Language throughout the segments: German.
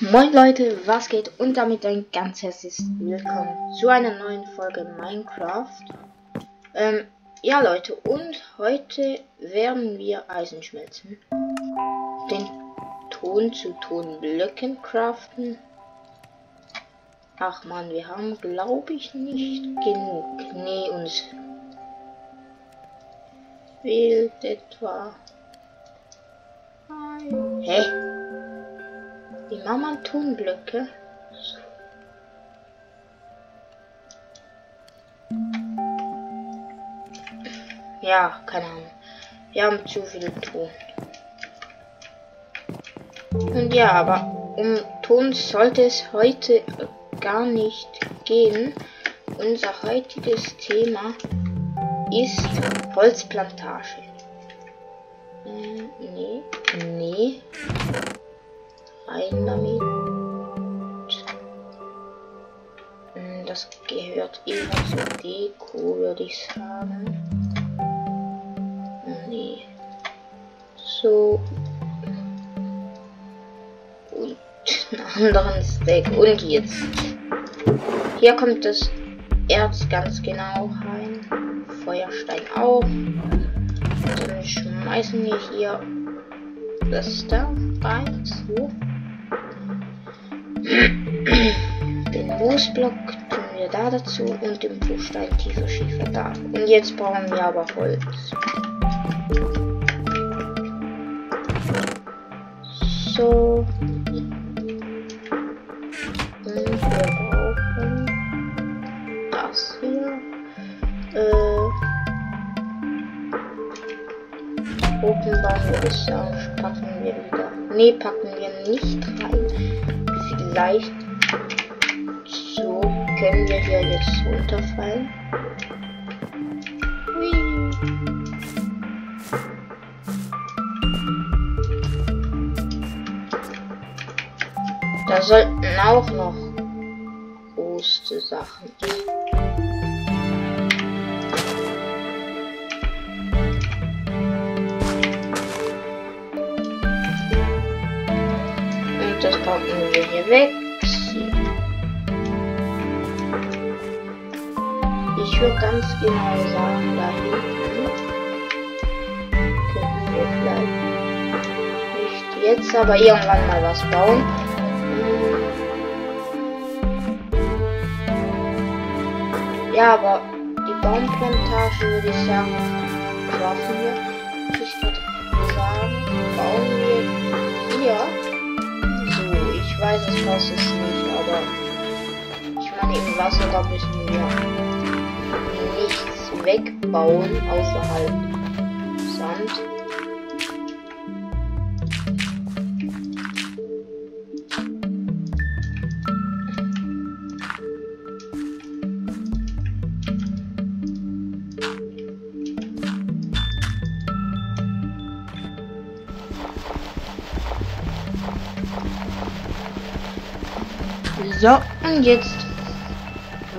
Moin Leute, was geht? Und damit ein ganz herzliches Willkommen zu einer neuen Folge Minecraft. Ähm, ja Leute, und heute werden wir Eisen schmelzen, den Ton zu Tonblöcken craften. Ach man, wir haben glaube ich nicht genug. Nee, uns fehlt etwa... Hä? Die Mama Tonblöcke. Ja, keine Ahnung. Wir haben zu viel Ton. Und ja, aber um Ton sollte es heute gar nicht gehen. Unser heutiges Thema ist Holzplantage. Hm, nee, nee rein damit. Hm, das gehört eher zur Deko, würde ich sagen. Nee. So. Und einen anderen Stack. Und jetzt. Hier kommt das Erz ganz genau rein. Feuerstein auch. Dann schmeißen wir hier das da rein. So. Den Moosblock tun wir da dazu und den Bruchstein tiefer Schiefer da. Und jetzt brauchen wir aber Holz. So. Und wir brauchen das hier. Äh, oben bauen wir das packen wir wieder. Ne, packen wir nicht rein vielleicht so können wir hier jetzt runterfallen. Da sollten auch noch große Sachen. das packen wir hier weg. Ich würde ganz genau sagen, da hinten können wir vielleicht nicht jetzt, aber irgendwann mal was bauen. Ja, aber die Baumplantage würde ich sagen, schaffen wir. Ich würde sagen, bauen wir hier ich weiß, es nicht, aber ich meine, im Wasser, da müssen wir nichts wegbauen außerhalb Sand. So, und jetzt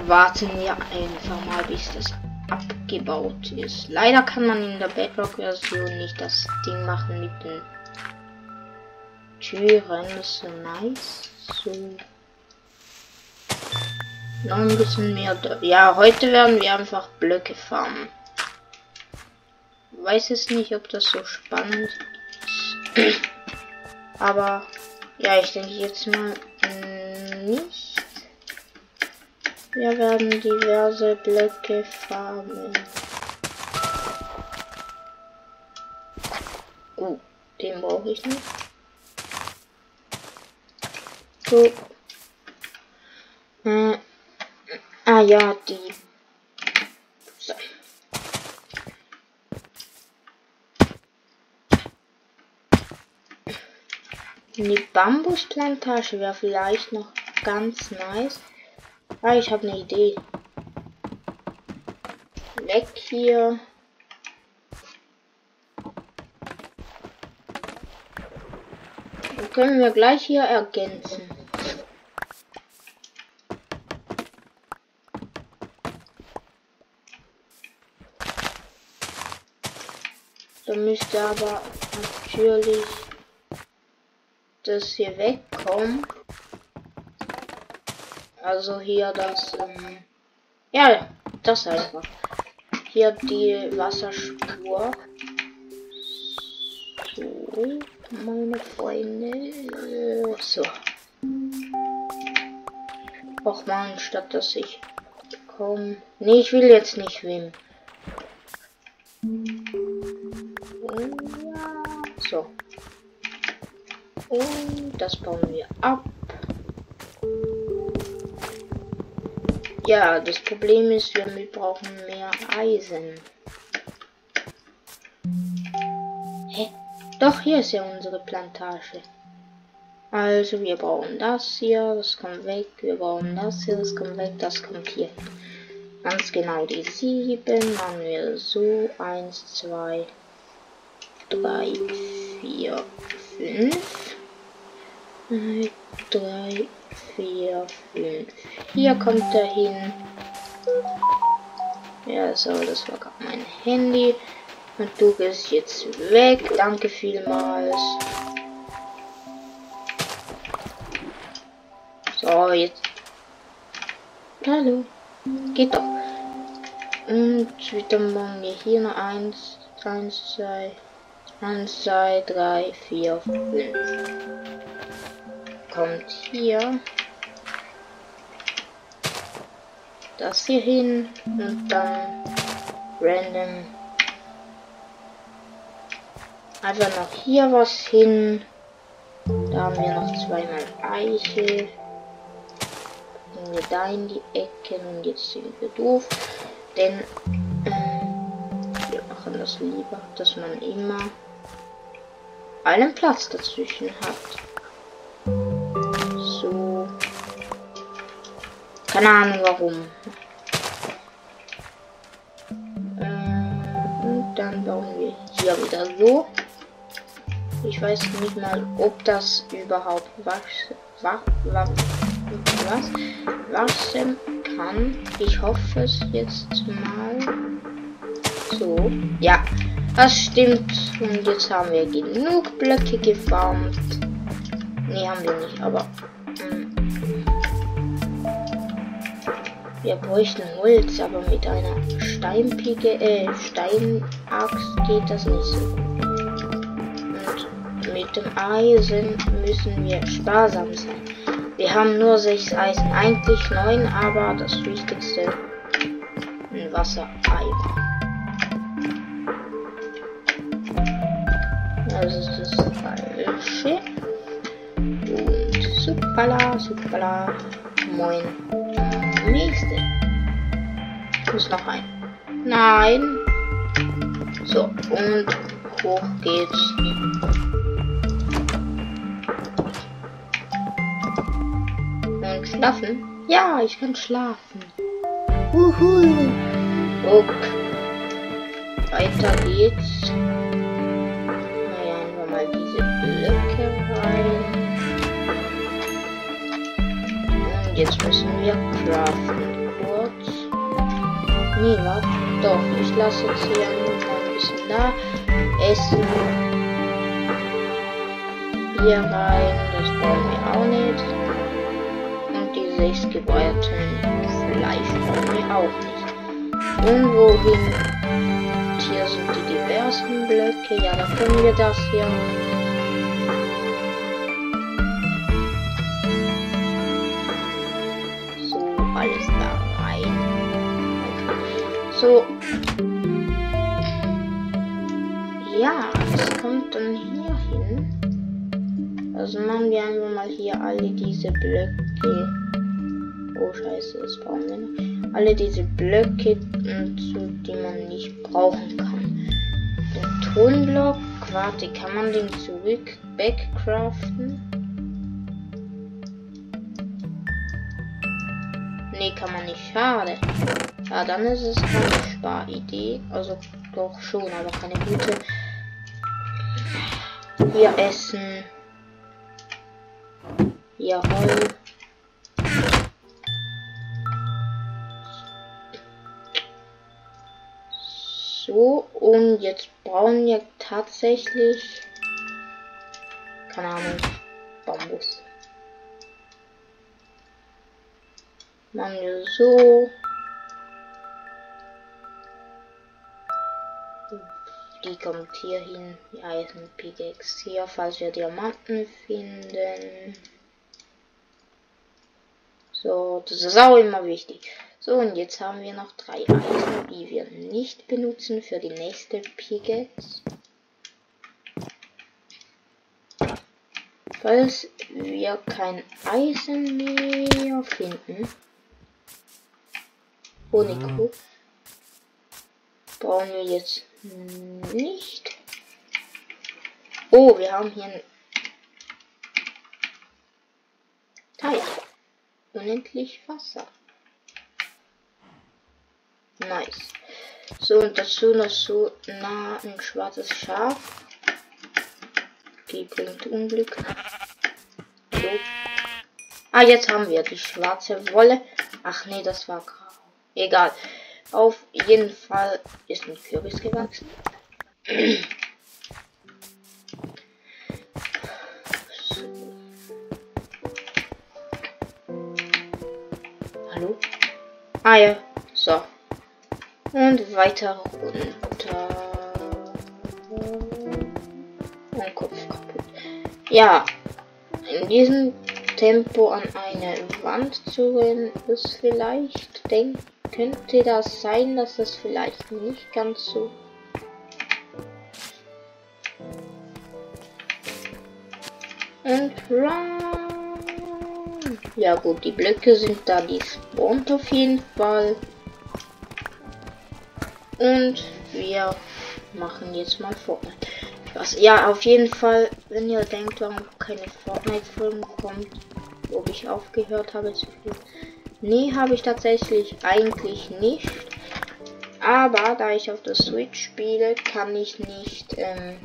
warten wir einfach mal, bis das abgebaut ist. Leider kann man in der Bedrock-Version nicht das Ding machen mit den Türen. Das ist so nice. So. Noch ein bisschen mehr. Ja, heute werden wir einfach Blöcke farmen. Weiß es nicht, ob das so spannend ist. Aber ja, ich denke jetzt mal nicht. Wir werden diverse Blöcke farmen. Oh, den brauche ich nicht. So. Äh, ah ja, die Eine Bambusplantage wäre vielleicht noch ganz nice. Ah, ich habe eine Idee. Weg hier. Dann können wir gleich hier ergänzen. Da müsste aber natürlich das hier wegkommt. Also hier das, ähm, ja, das einfach. Hier die Wasserspur. So, meine Freunde. So. Och man, statt dass ich komm. Nee, ich will jetzt nicht schwimmen. Und das bauen wir ab. Ja, das Problem ist, wir brauchen mehr Eisen. Hä? Doch, hier ist ja unsere Plantage. Also wir brauchen das hier, das kommt weg, wir brauchen das hier, das kommt weg, das kommt hier. Ganz genau die 7 machen wir so 1, 2, 3, 4, 5. 3, 4, 5. Hier kommt er hin. Ja, so, das war gerade mein Handy. Und du bist jetzt weg. Danke vielmals. So, jetzt. Hallo. Geht doch. Und wieder wir hier noch eins, eins, zwei, eins, zwei, drei, vier, fünf. Kommt hier. Das hier hin und dann random. Einfach noch hier was hin. Da haben wir noch zweimal Eiche packen wir da in die Ecken und jetzt sind wir doof. Denn äh, wir machen das lieber, dass man immer einen Platz dazwischen hat. So. Keine Ahnung warum. Äh, und dann bauen wir hier wieder so. Ich weiß nicht mal, ob das überhaupt was, was, was wachsen kann. Ich hoffe es jetzt mal. So, ja, das stimmt. Und jetzt haben wir genug Blöcke gefarmt. Ne, haben wir nicht, aber... Hm. Wir bräuchten Holz, aber mit einer Steinpike, äh, Steinaxt geht das nicht so Und mit dem Eisen müssen wir sparsam sein. Wir haben nur sechs Eisen, eigentlich neun, aber das wichtigste ein Wassereimer. Das ist das falsche. Und supala, supala, moin. Nächste. Muss noch ein. Nein. So, und hoch geht's. Schlafen? Ja, ich kann schlafen. Uhu. Okay. Weiter geht's. Jetzt müssen wir craften. Kurz. Nee, warte. Doch, ich lasse jetzt hier ein bisschen da. Essen. Hier rein. Das brauchen wir auch nicht selbstgebrannten Fleisch brauchen wir auch nicht. Und wohin? Hier sind die diversen Blöcke. Ja, dann können wir das hier. So. Ja, es kommt dann hier hin. Also machen wir einfach mal hier alle diese Blöcke. Oh scheiße, das brauchen wir nicht. Alle diese Blöcke, die man nicht brauchen kann. Den Tonblock, warte, kann man den zurück backcraften? Nee, kann man nicht. Schade. Ja, dann ist es keine Sparidee. Also doch schon, aber keine gute. Hier essen. Hier Holz. So, und jetzt brauchen wir tatsächlich, keine Ahnung, muss. Machen wir so. Die kommt hier hin. Die Eisen Pickaxe hier, falls wir Diamanten finden. So, das ist auch immer wichtig. So, und jetzt haben wir noch drei Eisen, die wir nicht benutzen für die nächste Pickaxe. Falls wir kein Eisen mehr finden, Honigkuh, brauchen wir jetzt nicht. Oh, wir haben hier ein Teich. Unendlich Wasser. Nice. So, und dazu noch so nah ein schwarzes Schaf. Okay, bringt Unglück. So. Ah, jetzt haben wir die schwarze Wolle. Ach nee, das war. Egal. Auf jeden Fall ist ein Kürbis gewachsen. Hallo? Ah ja, so. Und weiter runter. Mein Kopf kaputt. Ja, in diesem Tempo an eine Wand zu rennen, ist vielleicht, denk, könnte das sein, dass das vielleicht nicht ganz so und run. Ja gut, die Blöcke sind da, die spawnt auf jeden Fall. Und wir machen jetzt mal Fortnite. Was? Ja, auf jeden Fall, wenn ihr denkt, warum keine Fortnite-Folgen kommt, ob ich aufgehört habe zu viel. Nee, habe ich tatsächlich eigentlich nicht. Aber da ich auf der Switch spiele, kann ich nicht ähm,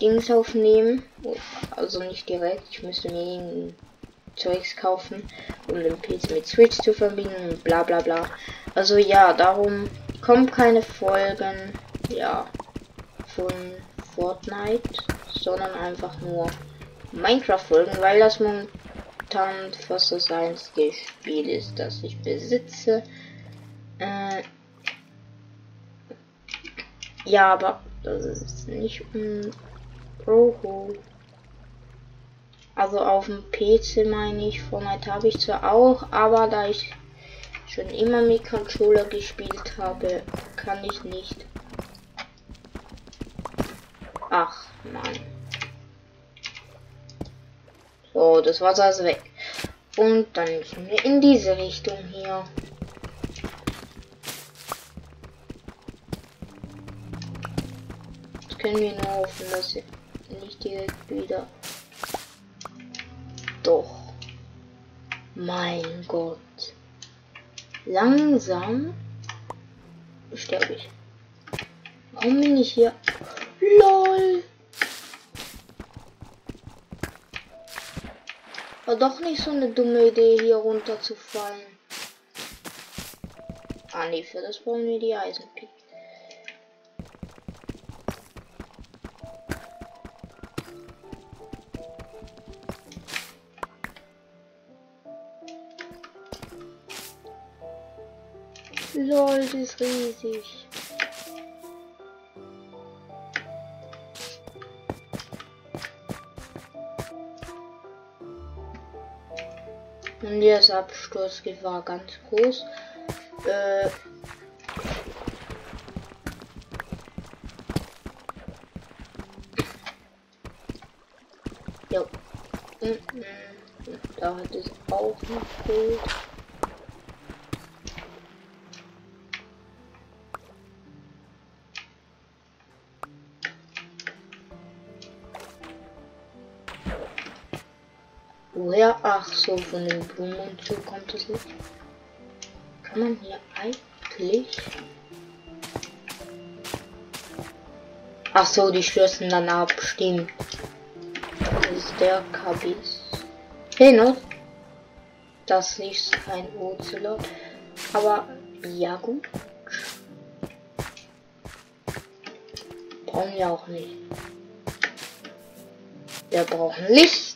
Dings aufnehmen. Also nicht direkt. Ich müsste mir Zeugs kaufen, um den PC mit Switch zu verbinden und bla bla bla. Also ja, darum kommen keine Folgen. Ja von Fortnite, sondern einfach nur Minecraft-Folgen, weil das momentan fast das einzige Spiel ist, das ich besitze. Äh, ja, aber das ist nicht um Oho. Also auf dem PC meine ich, Fortnite habe ich zwar auch, aber da ich schon immer mit Controller gespielt habe, kann ich nicht Ach, Mann. So, das Wasser ist weg. Und dann müssen wir in diese Richtung hier. Jetzt können wir nur hoffen, dass sie nicht direkt wieder. Doch. Mein Gott. Langsam sterbe ich. Warum bin ich hier? LOL. War doch nicht so eine dumme Idee, hier runterzufallen. Ah, nee, für das brauchen wir die Eisenpick. LOL, die ist riesig. Und der Absturzgefahr ganz groß. Äh, jo. Mhm. Da hat es auch noch Gold. So, von den Blumen und so kommt es nicht. Kann man hier eigentlich... Ach so, die stürzen dann ab, stimmt. Das ist der Kabis. Hey, no? Das ist ein Ocelot. Aber, ja gut. Brauchen wir auch nicht. Wir brauchen Licht.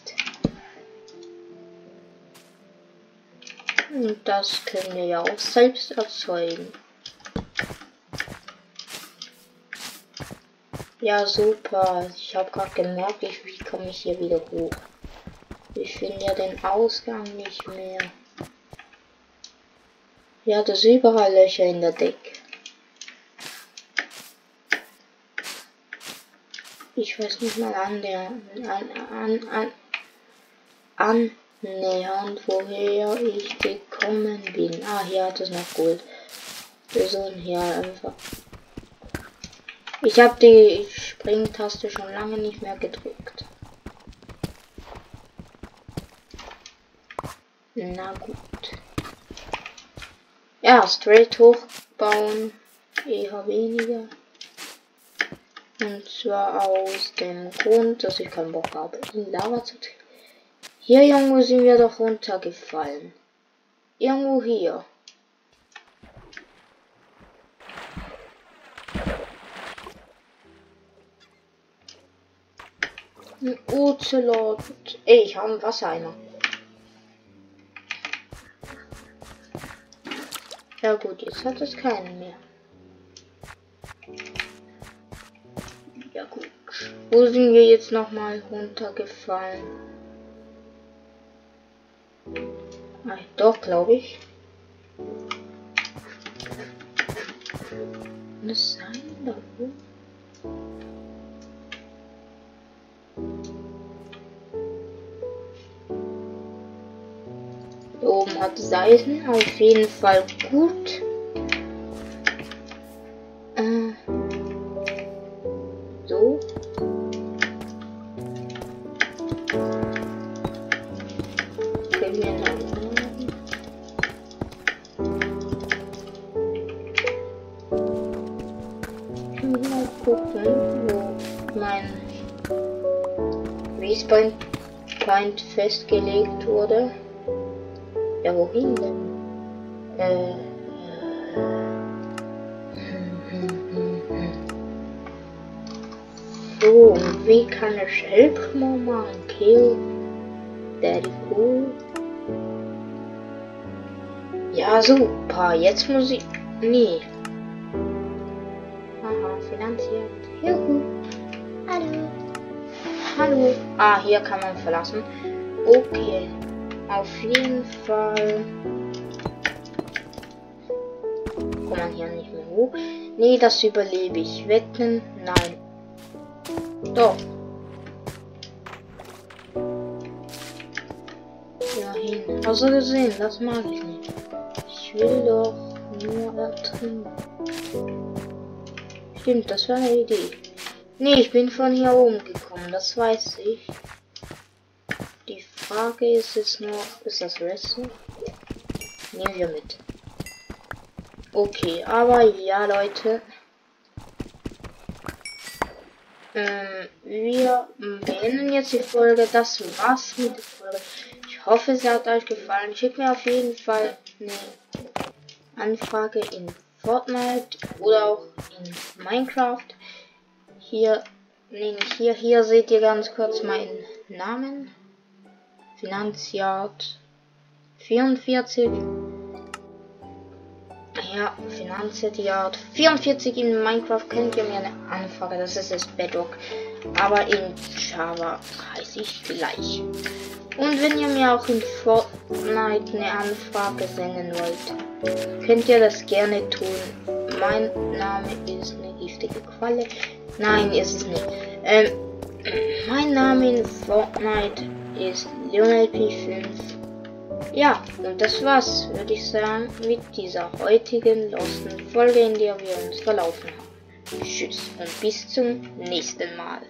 Und das können wir ja auch selbst erzeugen. Ja, super. Ich habe gerade gemerkt, ich, wie komme ich hier wieder hoch. Ich finde ja den Ausgang nicht mehr. Ja, das ist überall Löcher in der Decke. Ich weiß nicht mal an der an, an, an, annähernd, woher ich gekommen bin. Ah, hier hat es noch Gold. Wir sollen hier einfach. Ich habe die Springtaste schon lange nicht mehr gedrückt. Na gut. Ja, straight hochbauen. Eher weniger. Und zwar aus dem Grund, dass ich keinen Bock habe, in Lava zu treten. Hier irgendwo sind wir doch runtergefallen. Irgendwo hier. Ein Ocelot. Ey, ich habe einen Wassereimer. Ja gut, jetzt hat es keinen mehr. Ja gut. Wo sind wir jetzt nochmal runtergefallen? Ah, doch, glaube ich. Kann das sein? Da wo? oben hat Seiten auf jeden Fall gut. Äh, so. Gucken, wo mein Respawn Point festgelegt wurde. Ja, wohin denn? Äh. So, wie kann ich helfen, machen? Kill. Daddy cool. Ja, super. Jetzt muss ich. Nee. Finanziert. Juhu. Hallo. Hallo. Ah, hier kann man verlassen. Okay. Auf jeden Fall. Kommt man hier nicht mehr hoch. Nee, das überlebe ich. Wetten? Nein. Doch. Ja, hin. Also gesehen, das mag ich nicht. Ich will doch nur ertrinken. Stimmt, das war eine Idee. Nee, ich bin von hier oben gekommen, das weiß ich. Frage ist jetzt nur, ist das Wrestling? Nehmen wir mit. Okay, aber ja, Leute. Ähm, wir beenden jetzt die Folge. Das war's mit der Folge. Ich hoffe, es hat euch gefallen. Schickt mir auf jeden Fall eine Anfrage in Fortnite oder auch in Minecraft. Hier, nee, hier, hier seht ihr ganz kurz meinen Namen. Finanziert 44. Ja, Finanziert 44 in Minecraft könnt ihr mir eine Anfrage, das ist das Bedrock. Aber in Java heiße ich gleich. Und wenn ihr mir auch in Fortnite eine Anfrage senden wollt, könnt ihr das gerne tun. Mein Name ist eine giftige Qualle. Nein, ist es nicht. Ähm, mein Name in Fortnite ist Lionel P5. Ja, und das war's, würde ich sagen, mit dieser heutigen losten Folge, in der wir uns verlaufen haben. Tschüss und bis zum nächsten Mal.